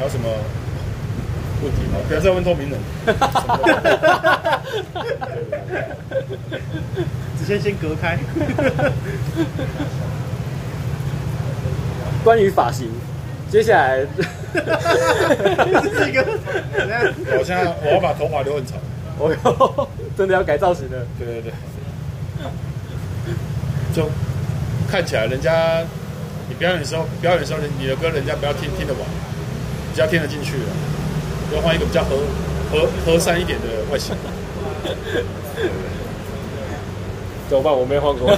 还有什么问题吗？不要再问透明人。直接先隔开。关于发型，接下来这是一个，我现在我要把头发留很长。哦哟，真的要改造型了。对对对。就看起来人家你表演的时候，表演的时候，你的歌人家不要听听得完，比较听得进去了，要换一个比较和和和善一点的外形。怎么办？我没换过。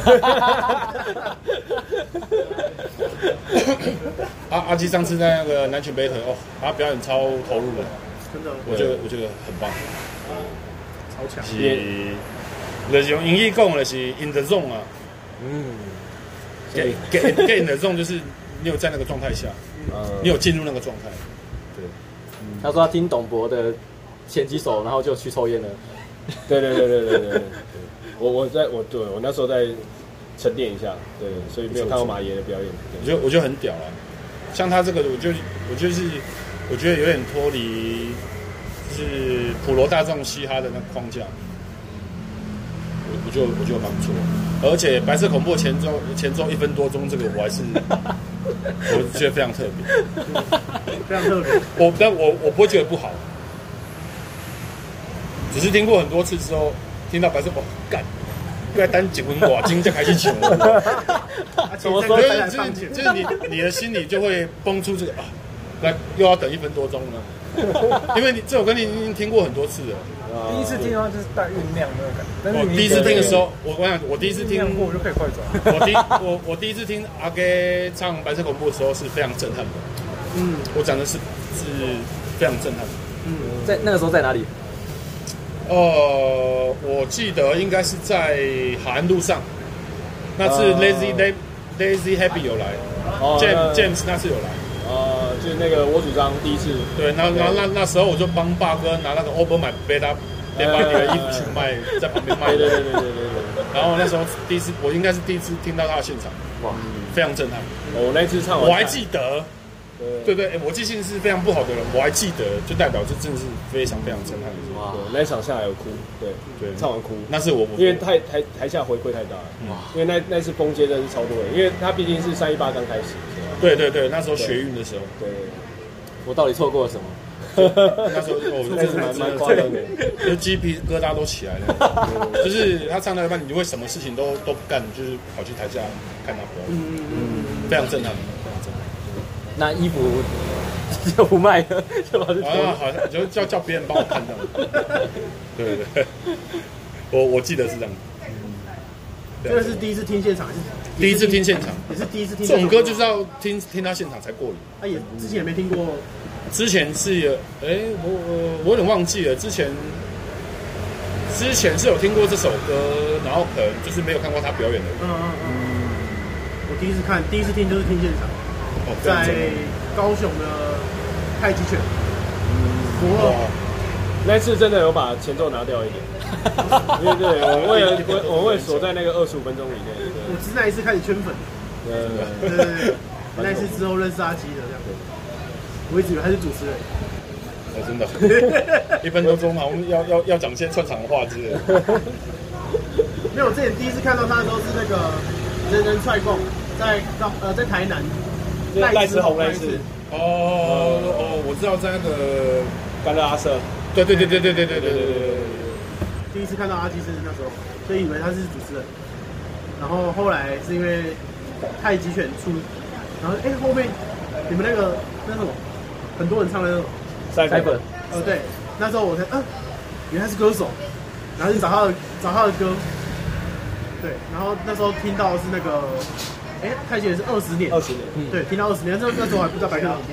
阿阿基上次在那个南拳北腿哦，他表演超投入的，真的，我觉得我觉得很棒，超强。是，就是用英语讲的是 in the zone 啊。嗯，get get get in the zone 就是你有在那个状态下，你有进入那个状态。对，他说他听董博的前几首，然后就去抽烟了。对对对对对对对。我我在我对我那时候在沉淀一下，对，所以没有看到马爷的表演。我觉得我觉得很屌啊，像他这个，我就我就是我觉得有点脱离，就是普罗大众嘻哈的那个框架。我我就我觉得蛮不错，而且白色恐怖前奏前奏一分多钟，这个我还是 我觉得非常特别，非常特别。我但我我不会觉得不好，只是听过很多次之后。听到白色哦，干，不要单结婚寡金就开始求。什么时候才上去？就是你你的心里就会蹦出这个啊，来又要等一分多钟了。因为你这首歌你已经听过很多次了。第一次听的话就是带酝酿那个感觉。但是我第一次听的时候，我我想我第一次听过我就可以快转。我第我我第一次听阿 Gay 唱白色恐怖的时候是非常震撼的。嗯，我讲的是是非常震撼的。嗯，在那个时候在哪里？呃，我记得应该是在海岸路上，那次 Lazy Lazy Happy 有来，James James 那次有来，呃，就是那个我主张第一次，对，那那那那时候我就帮爸哥拿那个 Open Bed Up 连把你的衣服去卖，在旁边卖，对对对对对对。然后那时候第一次，我应该是第一次听到他的现场，哇，非常震撼。我那次唱完，我还记得。对。对，我记性是非常不好的人，我还记得，就代表这真的是非常非常震撼的。哇，那一场下来有哭，对对，唱完哭，那是我，因为太台台下回馈太大了，哇，因为那那次封街真的是超多人，因为他毕竟是三一八刚开始，对对对，那时候学运的时候，对，我到底错过了什么？那时候 我就是蛮蛮夸张的，就鸡皮疙瘩都起来了，就是他唱到一半，你就会什么事情都都不干，就是跑去台下看他表演，嗯嗯，非常震撼。那衣服就不卖了，就把这啊，好像就叫叫别人帮我看到。对对对，我我记得是这样。这个是第一次听现场，还是第一次听现场？也是第一次听。这种歌就是要听听他现场才过瘾。他也之前也没听过。之前是有，哎，我我我有点忘记了。之前之前是有听过这首歌，然后可能就是没有看过他表演的。嗯嗯嗯。我第一次看，第一次听就是听现场。在高雄的太极拳，嗯，哇，那次真的有把前奏拿掉一点，对对，我为了我我会锁在那个二十五分钟以内。我是那一次开始圈粉，对对对，那一次之后认识阿基的这样，我一直以为他是主持人，哦，真的，一分多钟嘛，我们要要要讲一些串场的话之类的。没有，我之前第一次看到他的时候是那个人人踹供，在高呃在台南。赖之红那次哦哦，我知道在那个甘乐阿舍，对对对对对对对对对对。第一次看到阿基是那时候，所以以为他是主持人，然后后来是因为太极拳出，然后哎后面你们那个那什么，很多人唱的那种赛本，哦对，那时候我才嗯，原来是歌手，然后就找他的找他的歌，对，然后那时候听到是那个。哎，太极拳是二十年，二十年，对，听到二十年，那那时候还不知道白色恐怖，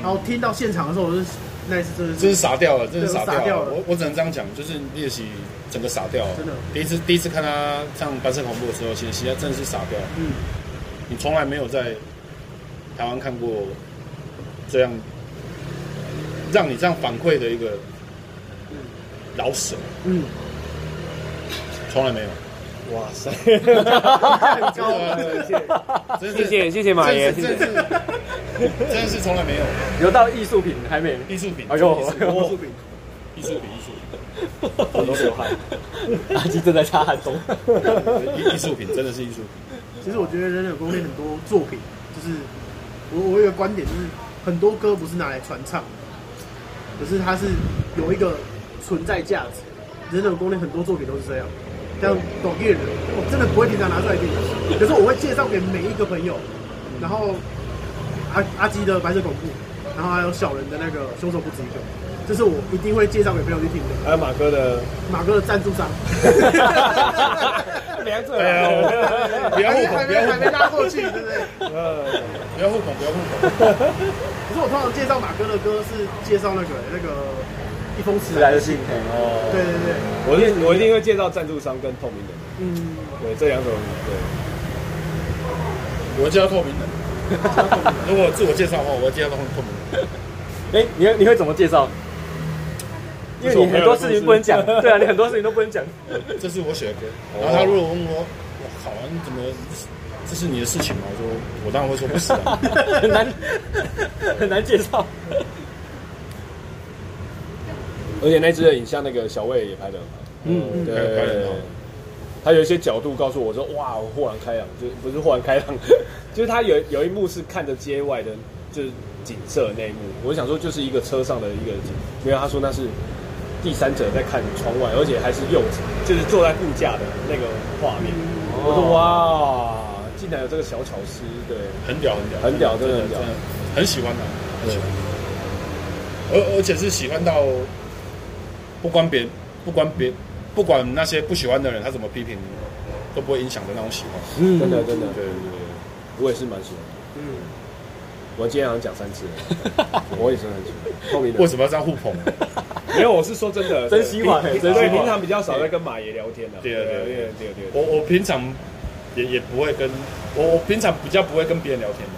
然后听到现场的时候，我是那一次真的是，真是傻掉了，真是傻掉了。我我只能这样讲，就是练习整个傻掉了，真的。第一次第一次看他唱白色恐怖的时候，其实其实真的是傻掉。嗯，你从来没有在台湾看过这样让你这样反馈的一个老舍，嗯，从来没有。哇塞，很高啊，真谢谢谢谢马爷，谢谢。真的是真的是从来没有有到艺术品还没，艺术品，哎呦艺术品艺术品，艺术品，艺术品。我都流汗，阿基正在擦汗中。艺艺术品真的是艺术品。其实我觉得人人有功练很多作品，就是我我有个观点，就是很多歌不是拿来传唱的，可是它是有一个存在价值。人人有功练很多作品都是这样，像抖音人，我真的不会经常拿出来听，可是我会介绍给每一个朋友。然后阿阿基的白色恐怖，然后还有小人的那个凶手不止一个，这是我一定会介绍给朋友去听的。还有马哥的，马哥的赞助商。两者哎呀，不要互捧，还不要还没捧，拉过去，对不对？呃，不要互捧，不要互捧。可是我通常介绍马哥的歌是介绍那个那个一封迟迟来的信，哦，对对对，我一我一定会介绍赞助商跟透明人，嗯，对这两种，对，我介绍透明人。如果自我介绍的话，我会介绍透透明人。哎，你会你会怎么介绍？因为你很多事情不能讲，对啊，你很多事情都不能讲。这是我写的歌。然后他如果问我，我靠，你怎么？这是你的事情吗？我说，我当然会说不是啊。很难很难介绍。而且那支的影像，那个小魏也拍的很好，嗯对，拍得很好。他有一些角度告诉我说，哇，我豁然开朗，就不是豁然开朗，就是 他有有一幕是看着街外的，就是景色那一幕，我想说就是一个车上的一个景，没有他说那是第三者在看窗外，而且还是柚子，就是坐在副驾的那个画面，我说哇，竟然有这个小巧思，对，很屌，很屌，很屌真的很屌很喜欢他，很喜欢。而而且是喜欢到，不管别不管别不管那些不喜欢的人他怎么批评你，都不会影响的那种喜欢。嗯。真的真的，对对对对。我也是蛮喜欢。的，嗯，我今天好像讲三次了，我也是很喜欢，透明的。为什么要这样互捧？没有，我是说真的，真心话平真心话对，平常比较少在跟马爷聊天的。对对对。对对对。我我平常也也不会跟我我平常比较不会跟别人聊天的，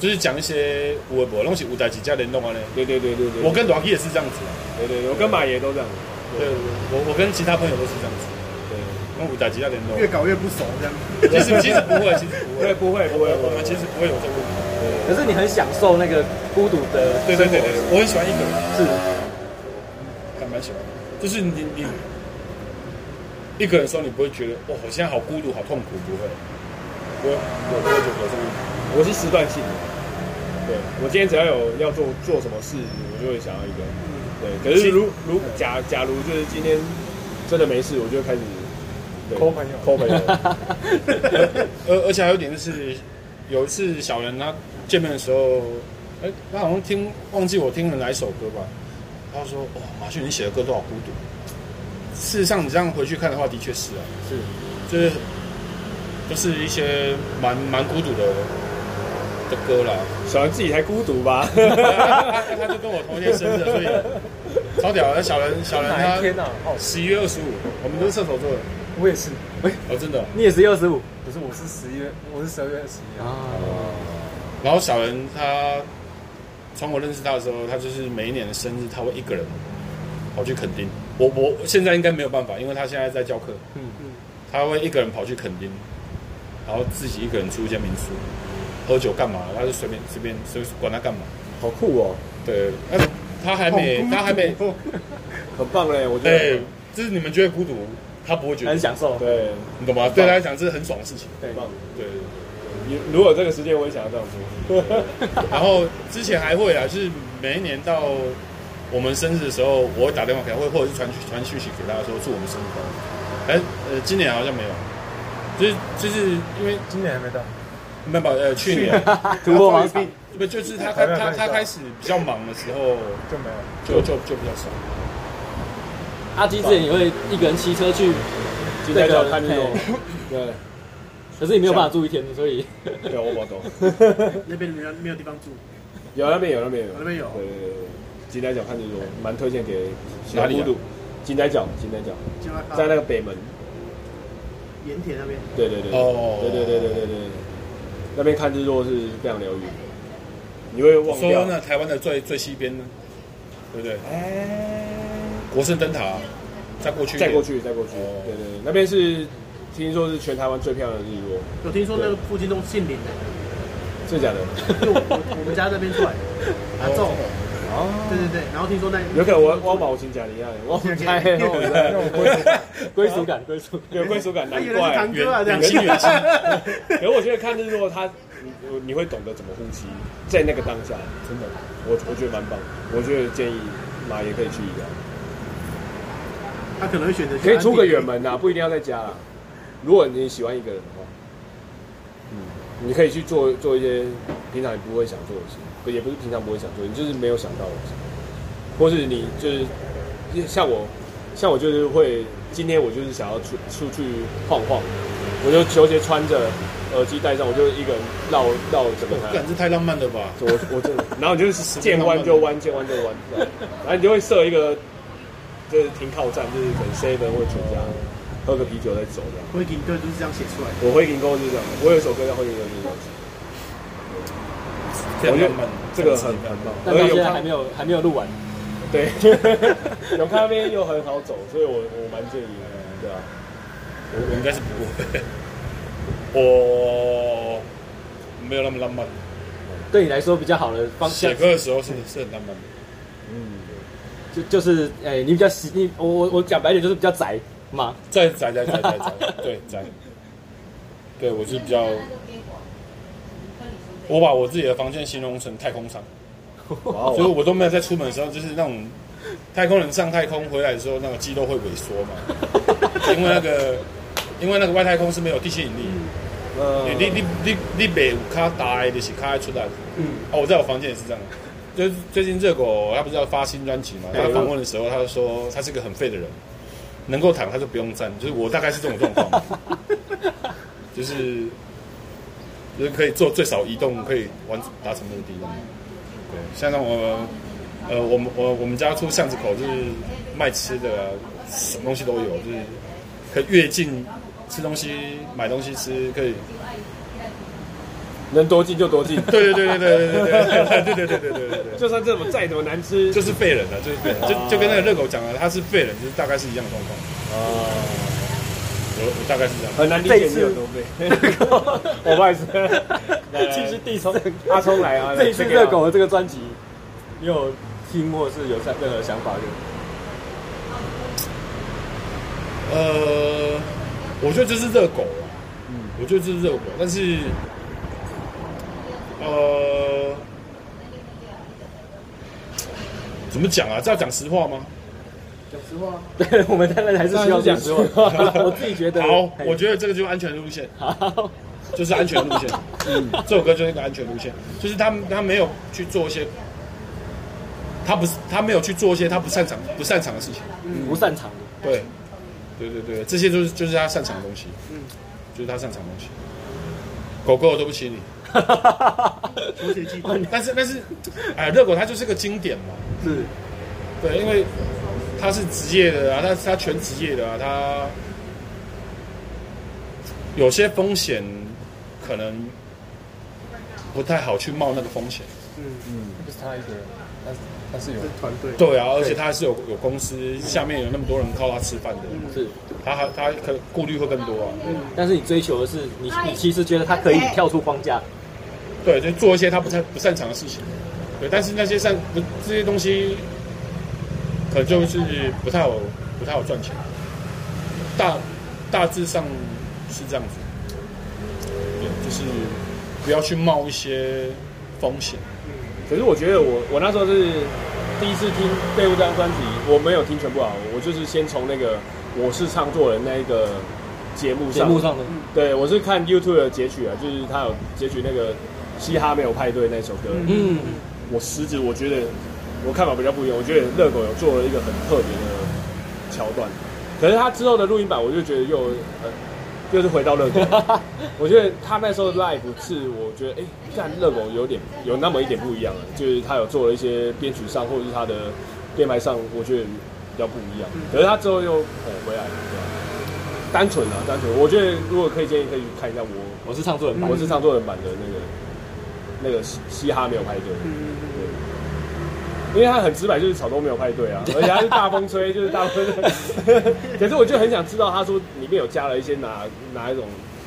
就是讲一些我我东西五代几家联动啊呢。对对对对对。我跟阮 K 也是这样子啊，对对，我跟马爷都这样。对，我我跟其他朋友都是这样子，对，跟五代几家联动。越搞越不熟这样。其实其实不会，其实不会，对，不会不会，我们其实不会有这个问题。可是你很享受那个孤独的对对对对，我很喜欢一个人，是还蛮喜欢。就是你你一个人的时候，你不会觉得哇，我现在好孤独、好痛苦，不会，不会，我不会觉得有这个问题。我是时段性的。对，我今天只要有要做做什么事，我就会想要一个人。对，可是如如假假如就是今天真的没事，我就会开始抠朋友抠朋友。而而且还有一点就是，有一次小人他见面的时候，哎，他好像听忘记我听了哪一首歌吧，他说：“哇，马旭你写的歌都好孤独。”事实上，你这样回去看的话，的确是啊，是，就是就是一些蛮蛮孤独的的歌啦。小人自己才孤独吧？他他就跟我同一天生日，所以超屌的。小人小人他？哦，十一月二十五，我们都是射手座的。我也是，喂哦，真的哦。你也是二十五不是，我是十一月，我是十二月二十一号。啊？然后小人他从我认识他的时候，他就是每一年的生日，他会一个人跑去垦丁。我我现在应该没有办法，因为他现在在教课。嗯嗯，他会一个人跑去垦丁，然后自己一个人住一间民宿，喝酒干嘛？他就随便随便随便管他干嘛。好酷哦，对，但是他还没他还没 很棒嘞，我觉对得。，就是你们觉得孤独，他不会觉得很享受。对，你懂吗？对他来讲，这是很爽的事情。对很棒。对，你如果有这个时间，我也想要这样做。然后之前还会啊，就是每一年到我们生日的时候，我会打电话给他，或或者是传传讯息给他说祝我们生日快乐。哎，呃，今年好像没有，就是就是因为今年还没到，没有没有呃去年突破盲场，不就是他他他他开始比较忙的时候，就没有。就就就比较少。阿基之前也会一个人骑车去今天要看日落嘿，对，可是你没有办法住一天，所以对，我我懂。那边没有没有地方住，有那边有那边有那边有对对对对，金仔角看日落，蛮推荐给哪里啊小孤独。金仔角，金仔角，在那个北门。盐田那边。对对对，哦对对对对对对，那边看日落是非常疗愈，你会忘说掉。那台湾的最最西边呢，对不对？哎，国圣灯塔再过去，再过去，再过去，哦。对对，对。那边是听说是全台湾最漂亮的日落，有听说那个附近都姓林的，真的假的？就我我我们家这边出来的，阿 仲，哦，对对对，然后听说那有可能我我冇亲家一样，我不猜，我不猜，归属感，归属有归属感，难怪堂。哥啊，这样。远近远近，可是我觉得看日落，他你你会懂得怎么呼吸，在那个当下，真的，我我觉得蛮棒。我觉得建议马也可以去一下，他可能会选择去可以出个远门啊，不一定要在家啦。如果你喜欢一个人的话，嗯，你可以去做做一些平常你不会想做的事，不也不是平常不会想做，你就是没有想到或是你就是像我，像我就是会，今天我就是想要出出去晃晃，我就球鞋穿着，耳机戴上，我就一个人绕绕整个台感。这太浪漫了吧？我我真的，然后你就是见弯就弯，见弯就弯，然后你就会设一个，就是停靠站，就是可能 seven 或全家，喝个啤酒再走这样。灰警队就是这样写出来的。我灰银歌就是这样，我有一首歌叫《灰银沟》，就是这样子。我觉得非常浪漫，这个很很棒，但到现在还没有还没有录完。对，永康那边又很好走，所以我我蛮建议的，对啊。我我应该是不会，我没有那么浪漫。对你来说比较好的方向写，歌的时候是是很浪漫的。嗯，就就是哎、你比较喜你我我我讲白点就是比较宅嘛。在宅宅宅宅宅，对宅。对我是比较，我把我自己的房间形容成太空舱，所以我都没有在出门的时候，就是那种太空人上太空回来的时候，那个肌肉会萎缩嘛，因为那个 因为那个外太空是没有地心引力，呃你你你你你没有卡大就是卡出来，嗯，哦，我在我房间也是这样，就是最近热狗他不是要发新专辑嘛，他访问的时候他就说他是个很废的人，能够躺他就不用站，就是我大概是这种状况，就是就是可以做最少移动，可以完达成目的的。对，像那我呃，我们我我们家出巷子口就是卖吃的啊，什么东西都有，就是可以越近吃东西、买东西吃，可以。能多近就多近，对对对对对对对对对对对对对对，就算这么再怎么难吃，就是废人了，就是废人，就就跟那个热狗讲了，他是废人，就是大概是一样的状况。啊，我我大概是这样。很难理解你有多背。我不好意思，其实地从 阿聪来啊，这一次热狗的这个专辑，你有听过是有任何想法的？呃，我觉得这是热狗啊，嗯，我觉得这是热狗，但是，呃，怎么讲啊？这要讲实话吗？讲实话，对，我们当然还是需要讲实话。我自己觉得，好，我觉得这个就是安全路线，好，就是安全路线。嗯，这首歌就是一个安全路线，就是他他没有去做一些，他不是他没有去做一些他不擅长不擅长的事情。嗯不擅长的。对，对对对，这些就是就是他擅长的东西，嗯，就是他擅长的东西。狗狗，对不起你。但是但是，哎，热狗它就是个经典嘛，是，对，因为他是职业的啊，他他全职业的啊，他有些风险可能不太好去冒那个风险。嗯嗯，不是他一个人，他是他是有是团队。对啊，而且他还是有有公司，下面有那么多人靠他吃饭的，是，他还他可顾虑会更多啊。嗯但是你追求的是你，你其实觉得他可以跳出框架，对，就做一些他不擅不擅长的事情。对，但是那些擅不这些东西，可能就是不太好不太好赚钱。大大致上是这样子，对，就是不要去冒一些风险。可是我觉得我我那时候是第一次听《废物》这张专辑，我没有听全部啊，我就是先从那个《我是唱作人》那一个节目上，节目上的，对我是看 YouTube 的截取啊，就是他有截取那个《嘻哈没有派对》那首歌，嗯，我实质我觉得我看法比较不一样，我觉得热狗有做了一个很特别的桥段，可是他之后的录音版，我就觉得又呃。又是回到热狗，我觉得他那时候 live 是，我觉得哎，但热狗有点有那么一点不一样了，就是他有做了一些编曲上或者是他的编排上，我觉得比较不一样。可是他之后又哦回来了，对吧？单纯啊，单纯。我觉得如果可以建议，可以去看一下我我是唱作人版，我是唱作人版的那个那个嘻嘻哈没有派对。对，因为他很直白，就是草东没有派对啊，而且他是大风吹，就是大风吹。可是我就很想知道，他说里面有加了一些哪哪一种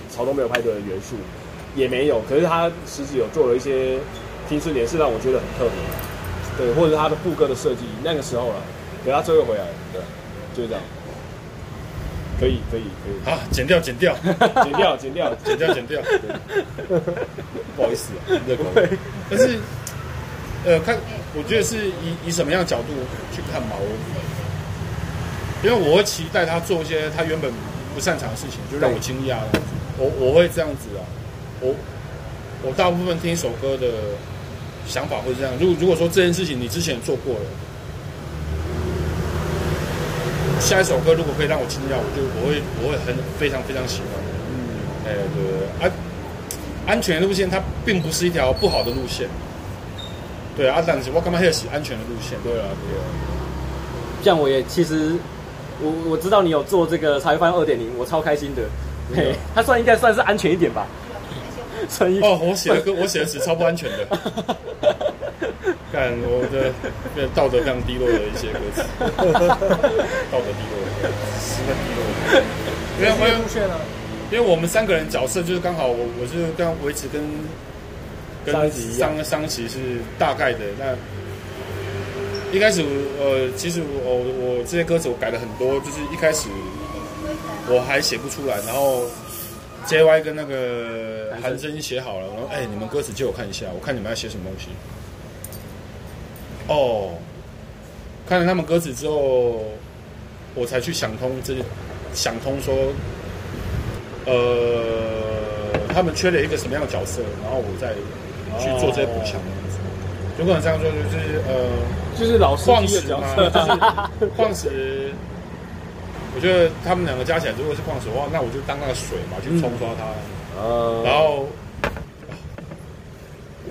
草东没有派对的元素，也没有。可是他实际有做了一些听春点，是让我觉得很特别。对，或者是他的副歌的设计，那个时候了，等他最后回来，对，就是这样。可以，可以，可以。好，剪掉，剪掉，剪掉，剪掉，剪掉，剪掉。不好意思啊，热狗。但是，呃，看，我觉得是以以什么样的角度去看吧？我，因为我会期待他做一些他原本不擅长的事情，就让我惊讶。我我会这样子啊。我我大部分听一首歌的想法会是这样。如果如果说这件事情你之前做过了。下一首歌如果可以让我惊讶，我就我会我会很非常非常喜欢。嗯，哎，对对对，安安全路线它并不是一条不好的路线。对啊，但是我干嘛要写安全的路线？对啊，对啊。像我也其实我我知道你有做这个茶余饭二点零，我超开心的。嘿，它算应该算是安全一点吧。算一哦，我写的歌，我写的词超不安全的。看我的道德非常低落的一些歌词，道德低落，十分低落。因为我路线啊，因为我们三个人角色就是刚好我我是刚维持跟跟桑桑奇是大概的。那一开始呃，其实我我这些歌词我改了很多，就是一开始我还写不出来，然后 J Y 跟那个韩真写好了，然后哎，你们歌词借我看一下，我看你们要写什么东西。哦，看了他们歌词之后，我才去想通这，想通说，呃，他们缺了一个什么样的角色，然后我再去做这些补强。有可能这样做，就是呃，就是老矿石嘛，就是矿石。我觉得他们两个加起来，如果是矿石的话，那我就当那个水嘛，去冲刷它。嗯、然后，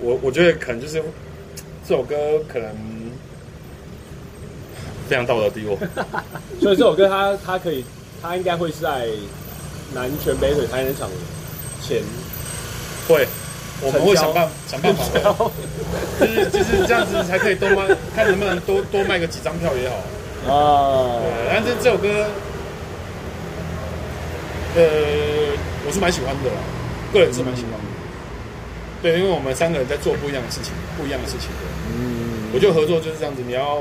我我觉得可能就是。这首歌可能非常道德低落，所以这首歌它它可以，它应该会是在南拳北腿台南场前会，我们会想办想办法，就是就是这样子才可以多卖，看能不能多多卖个几张票也好啊。对，但是这首歌，呃，我是蛮喜欢的啦，个人是蛮喜欢的。对，因为我们三个人在做不一样的事情，不一样的事情。嗯，我觉得合作就是这样子，你要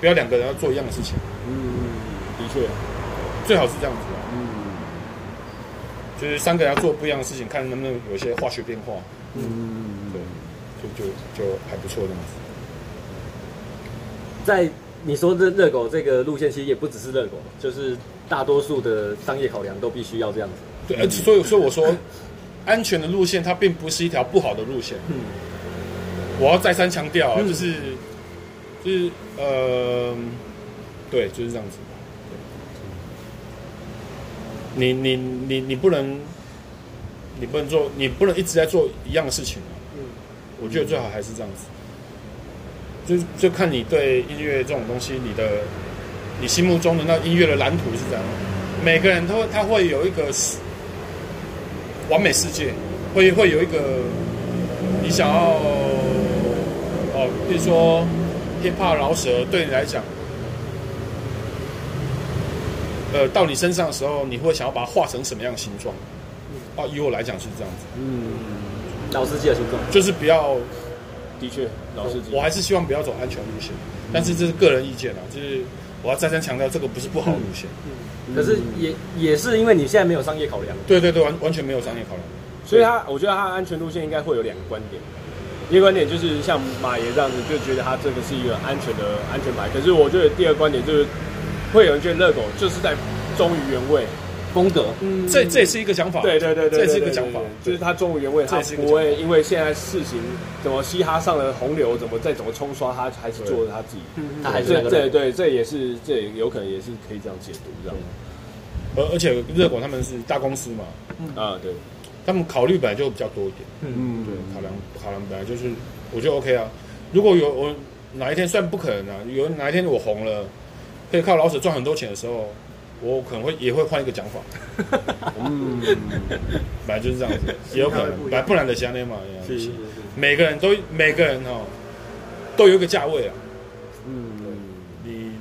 不要两个人要做一样的事情？嗯，的确，最好是这样子。嗯，就是三个人要做不一样的事情，看能不能有一些化学变化。嗯，对，就就就还不错这样子。在你说的热狗这个路线，其实也不只是热狗，就是大多数的商业考量都必须要这样子。对，所以所以我说。安全的路线，它并不是一条不好的路线。嗯，我要再三强调，嗯、就是，就是呃，对，就是这样子。你你你你不能，你不能做，你不能一直在做一样的事情啊。嗯，我觉得最好还是这样子。就就看你对音乐这种东西，你的你心目中的那音乐的蓝图是怎样。每个人都他会有一个。完美世界会会有一个你想要哦，比如说 hip hop 饶舌对你来讲，呃，到你身上的时候，你会想要把它画成什么样的形状？哦，以我来讲是这样子。嗯，老司机的形状就是不要，的确，老司机，我还是希望不要走安全路线，但是这是个人意见啊，就是我要再三强调，这个不是不好的路线。嗯。可是也也是因为你现在没有商业考量，对对对，完完全没有商业考量，所以他我觉得他安全路线应该会有两个观点，一个观点就是像马爷这样子，就觉得他这个是一个安全的安全牌。可是我觉得第二个观点就是，会有人觉得热狗就是在忠于原味风格，嗯，这这也是一个想法，对对对对，这是一个想法，就是他忠于原味，他不会因为现在事情怎么嘻哈上了洪流，怎么再怎么冲刷，他还是做了他自己，他还是对对对，这也是这也有可能也是可以这样解读这样。而而且热狗他们是大公司嘛，啊对，他们考虑本来就比较多一点，嗯对，考量考量本来就是，我觉得 OK 啊。如果有我哪一天算不可能啊，有哪一天我红了，可以靠老舍赚很多钱的时候，我可能会也会换一个讲法。嗯，本来就是这样子，也有可能，本来不然的相恋嘛，是是是，每个人都每个人哈都有一个价位啊，嗯，你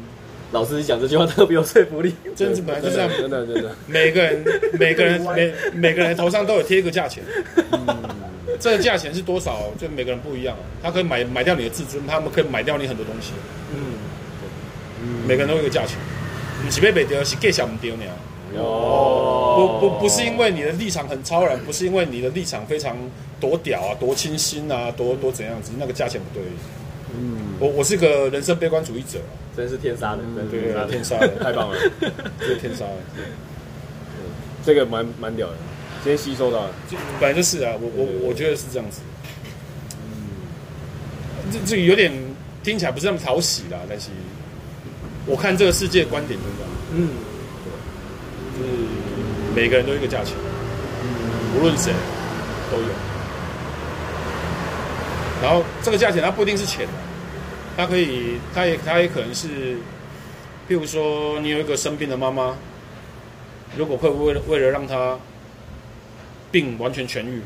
老师讲这句话特别有说服力。真是本来就这样，真的真的，每个人 每个人每每个人头上都有贴一个价钱，这个价钱是多少，就每个人不一样。他可以买买掉你的自尊，他们可以买掉你很多东西。嗯，每个人都有一个价钱，你是被被丢，是给小唔丢呢？哦，不不不是因为你的立场很超然，不是因为你的立场非常多屌啊，多清新啊，多多怎样子，那个价钱不对。嗯，我我是个人生悲观主义者，真是天杀的，对对对，天杀的。太棒了，这是天杀的，这个蛮蛮屌的，今天吸收到了，就本来就是啊，我我我觉得是这样子。嗯。这这个有点听起来不是那么讨喜啦，但是我看这个世界观点就是这样，嗯，就是每个人都有一个价钱，无论谁都有。然后这个价钱它不一定是钱，它可以，它也它也可能是，譬如说你有一个生病的妈妈，如果会为了为了让她病完全痊愈，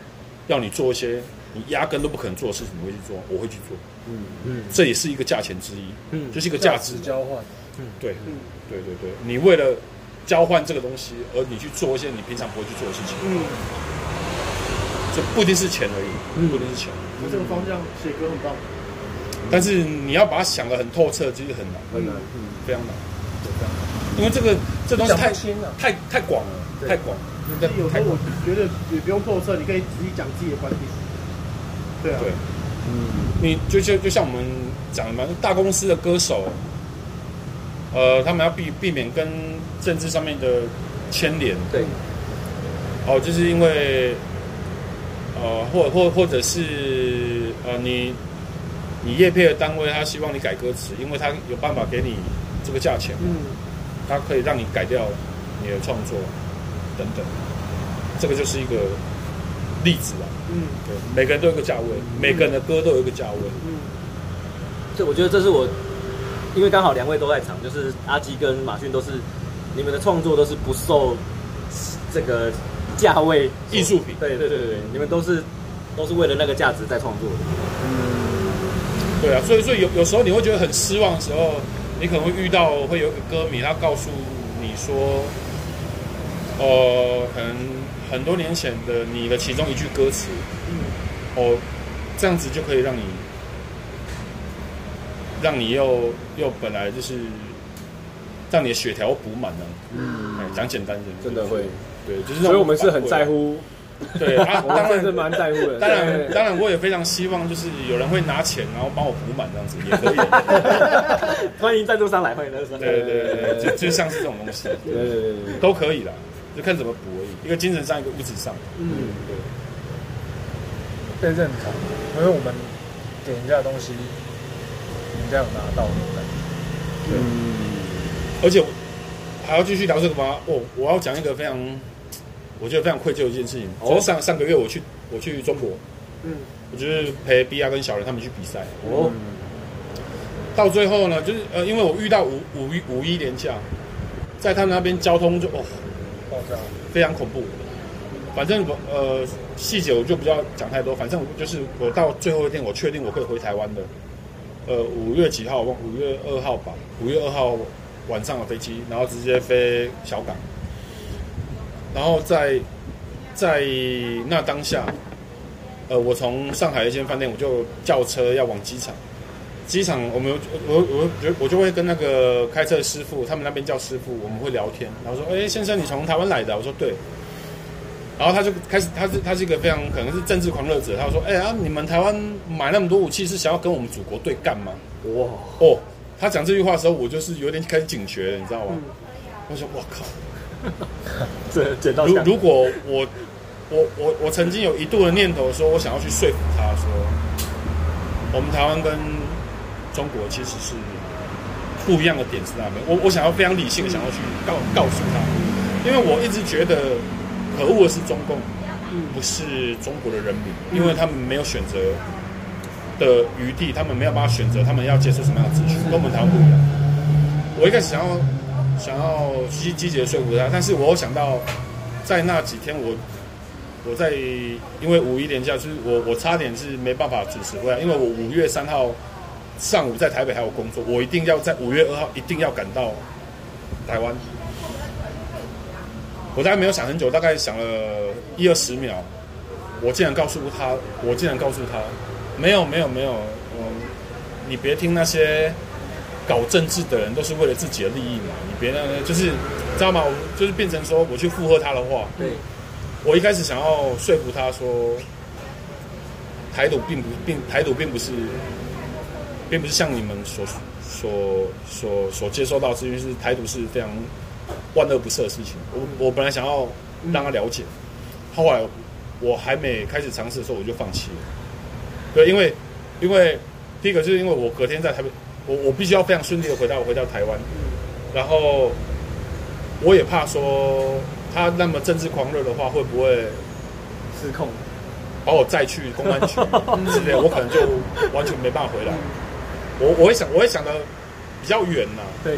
要你做一些你压根都不可能做的事情，你会去做，我会去做，嗯。嗯这也是一个价钱之一，嗯。就是一个价值交换，对，对对对，你为了交换这个东西，而你去做一些你平常不会去做的事情，嗯，就不一定是钱而已，嗯。不一定是钱，那这个方向写歌很棒。但是你要把它想得很透彻，其实很难，很难，嗯。非常难，非常难，因为这个这东西太太太广了，太广。了，所以有时候我觉得也不用透彻，你可以直接讲自己的观点。对啊，对，嗯。你就就就像我们讲的嘛，大公司的歌手，呃，他们要避避免跟政治上面的牵连，对，哦，就是因为，呃，或或或者是呃，你你业配的单位，他希望你改歌词，因为他有办法给你这个价钱，嗯，他可以让你改掉你的创作等等，这个就是一个例子啊。嗯对，每个人都有一个价位，每个人的歌都有一个价位。嗯，这我觉得这是我，因为刚好两位都在场，就是阿基跟马逊都是你们的创作都是不受这个价位艺术品对对对对，你们都是都是为了那个价值在创作的。嗯。对啊，所以所以有有时候你会觉得很失望的时候，你可能会遇到会有一个歌迷，他告诉你说，呃，可能很多年前的你的其中一句歌词，嗯。哦，这样子就可以让你，让你又又本来就是让你的血条补满了。嗯，讲简单一点，真的会，对，就是所以我们是很在。乎，对，啊、当 然我们真是蛮在乎的，当然，当然，我也非常希望就是有人会拿钱，然后帮我补满这样子也可以。欢迎赞助商来，欢迎赞助商来。对对对对，就就像是这种东西，对对对对，都可以啦，就看怎么补而已。一个精神上，一个物质上。嗯，对，被认同，因为我们给人家的东西，人家有拿到的感觉。嗯，而且我还要继续聊这个吗？哦，我要讲一个非常，我觉得非常愧疚的一件事情。哦就是上上个月我去我去中国，嗯，我就是陪 B R 跟小人他们去比赛。哦，到最后呢，就是呃，因为我遇到五五一五一连假，在他们那边交通就哦爆炸，非常恐怖。反正我呃细节我就不要讲太多，反正我就是我到最后一天，我确定我可以回台湾的。呃，五月几号？五月二号吧。五月二号晚上的飞机，然后直接飞小港。然后在在那当下，呃，我从上海一间饭店，我就叫车要往机场。机场我们我我我我就会跟那个开车的师傅，他们那边叫师傅，我们会聊天，然后说：“哎，先生，你从台湾来的？”我说：“对。”然后他就开始，他是他是一个非常可能是政治狂热者，他说：“哎呀，你们台湾买那么多武器是想要跟我们祖国对干吗？”哇，哦，他讲这句话的时候，我就是有点开始警觉了，你知道吗？我说：“我靠！这捡到如如果我我我我曾经有一度的念头说，我想要去说服他说，我们台湾跟中国其实是不一样的点是那边。我我想要非常理性的想要去告告诉他，因为我一直觉得可恶的是中共，不是中国的人民，因为他们没有选择的余地，他们没有办法选择他们要接受什么样的资讯，跟我们台湾不一样。我一开始想要想要积积极的说服他，但是我有想到在那几天我我在因为五一连假，就是我我差点是没办法准时回来，因为我五月三号上午在台北还有工作，我一定要在五月二号一定要赶到台湾。我大概没有想很久，大概想了一二十秒，我竟然告诉他，我竟然告诉他，没有没有没有，嗯，你别听那些搞政治的人，都是为了自己的利益嘛，你别那个就是知道吗？我就是变成说我去附和他的话，对，我一开始想要说服他说，台独并不并台独并不是，并不是像你们所所所所接受到资讯是台独是非常。万恶不赦的事情，我我本来想要让他了解，后来我还没开始尝试的时候，我就放弃了。对，因为因为第一个就是因为我隔天在台北，我我必须要非常顺利的回到回到台湾，然后我也怕说他那么政治狂热的话，会不会失控，把我载去公安局 之类，我可能就完全没办法回来。我我会想，我会想的比较远呐。对。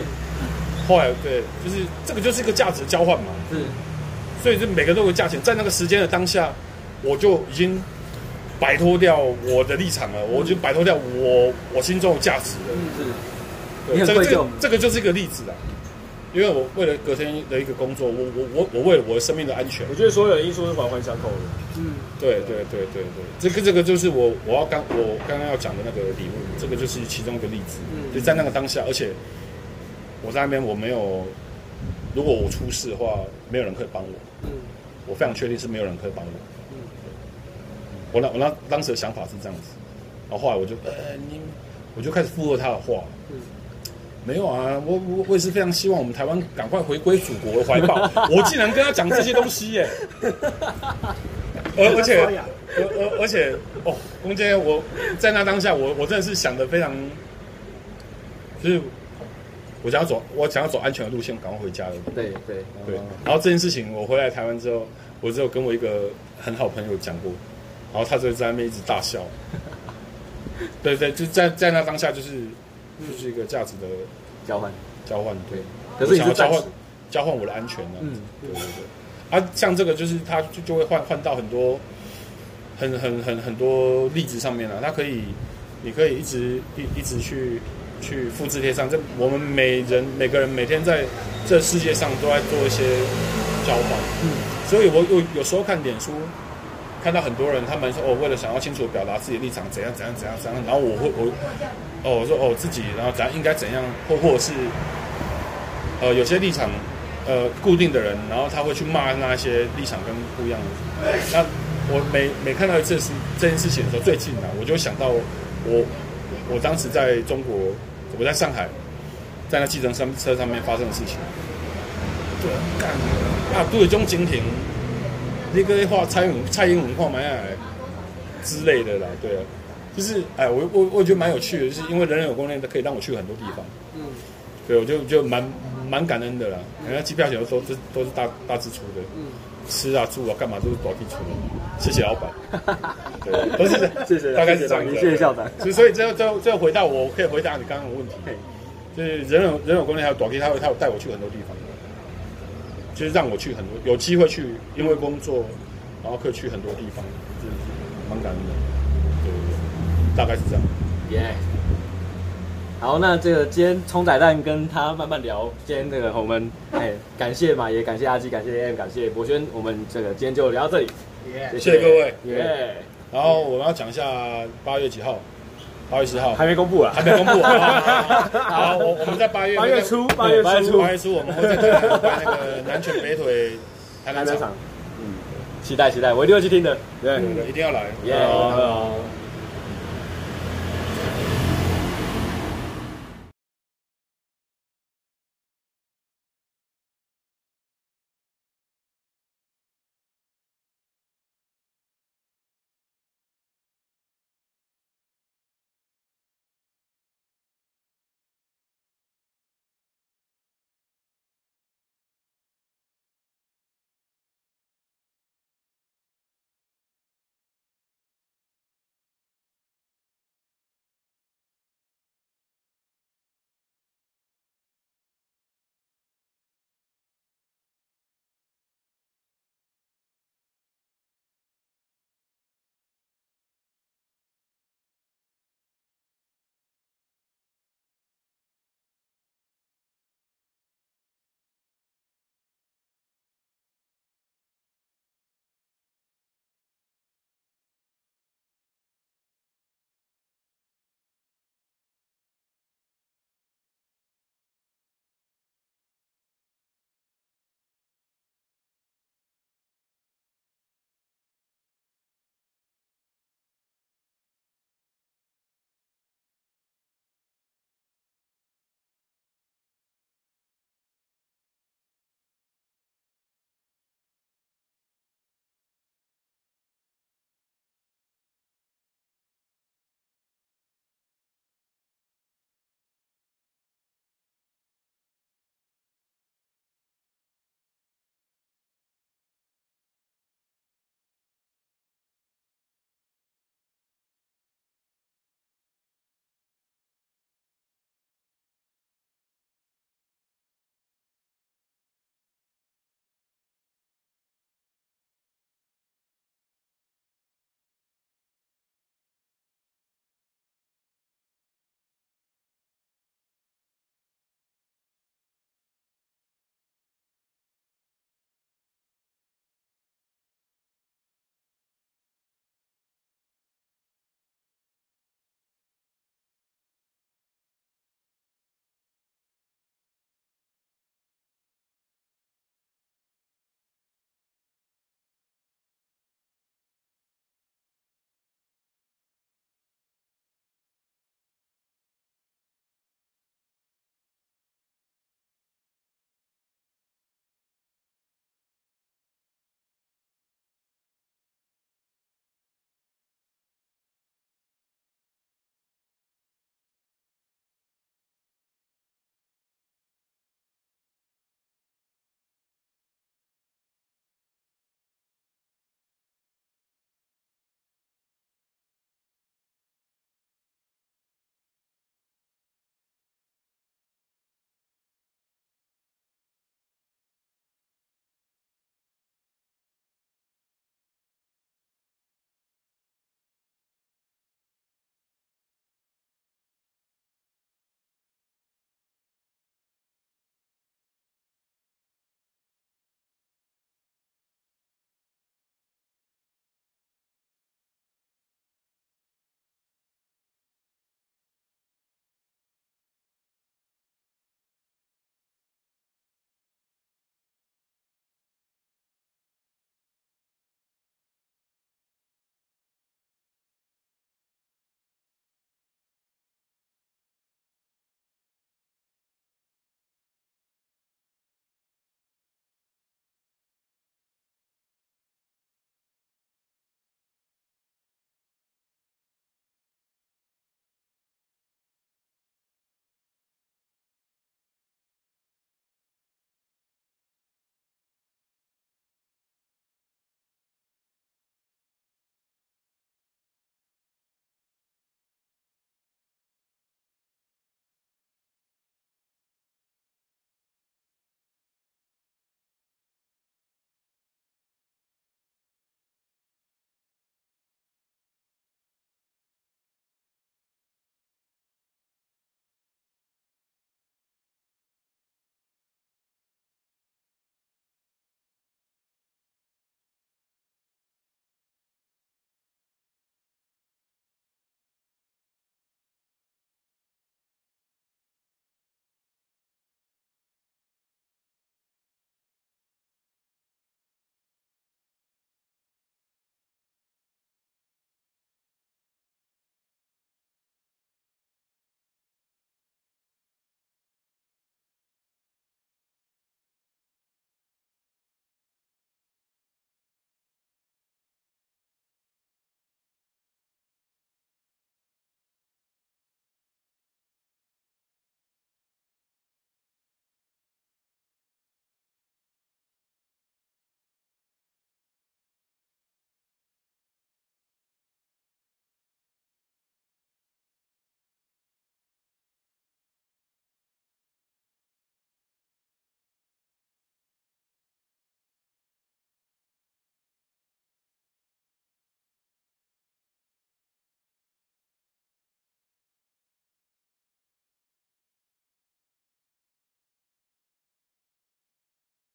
后来对，就是这个就是一个价值交换嘛，是，所以就每个人都有价钱，在那个时间的当下，我就已经摆脱掉我的立场了，我就摆脱掉我我心中的价值了，嗯是，对，这个这个这个就是一个例子啊，因为我为了隔天的一个工作，我我我我为了我的生命的安全，我觉得所有的因素是环环相扣的，嗯，对对对对对，这个这个就是我我要刚我刚刚要讲的那个礼物，这个就是其中一个例子，就在那个当下，而且。我在那边，我没有。如果我出事的话，没有人可以帮我。嗯，我非常确定是没有人可以帮我。嗯，我那我那当时的想法是这样子，然后后来我就呃，你，我就开始附和他的话。嗯，没有啊，我我我也是非常希望我们台湾赶快回归祖国的怀抱。我竟然跟他讲这些东西耶！而而且而而而且哦，中间我在那当下，我我真的是想的非常，就是。我想要走，我想要走安全的路线，赶快回家了。对对对。然后这件事情，我回来台湾之后，我只有跟我一个很好朋友讲过，然后他就在那边一直大笑。对对，就在在那当下，就是就是一个价值的交换交换。对。可是你要交换交换我的安全呢？嗯，对对对。啊，像这个就是他就就会换换到很多很很很很多例子上面了。他可以，你可以一直一一直去。去复制贴上，这我们每人每个人每天在这世界上都在做一些交换，嗯，所以我有有时候看脸书，看到很多人他们说哦，为了想要清楚表达自己的立场，怎样怎样怎样怎样，然后我会我哦我说哦自己然后怎样应该怎样，或或者是呃有些立场呃固定的人，然后他会去骂那些立场跟不一样的，那我每每看到一次是这件事情的时候，最近呢，我就想到我我当时在中国。我在上海，在那计程车上面发生的事情，对，干啊，都有这种警亭，那个话蔡英文蔡英文话蛮爱之类的啦，对啊，就是哎，我我我觉得蛮有趣的，就是因为人人有功能，可以让我去很多地方，嗯，对，我就就蛮蛮感恩的啦，人家机票钱都都都是大大支出的，嗯，吃啊住啊干嘛都是保底出的，谢谢老板。对，都是谢谢，大概是这样子。谢谢校长。所以，所以最后，最后，最后回答，我可以回答你刚刚的问题。就是人有人有功能，还有短期，他会他会带我去很多地方，就是让我去很多有机会去，因为工作，然后可以去很多地方，就是蛮感恩的。对对对，大概是这样。耶。好，那这个今天冲仔蛋跟他慢慢聊，今天这个我们哎，感谢马爷，感谢阿基，感谢 AM，感谢博轩，我们这个今天就聊到这里。谢谢各位。耶。然后我们要讲一下八月几号，八月十号还没公布啊，还没公布啊。好，我我们在八月八月初，八月初，八月初我们会在台南办那个南拳北腿台南场。嗯，期待期待，我一定会去听的。对，一定要来。耶。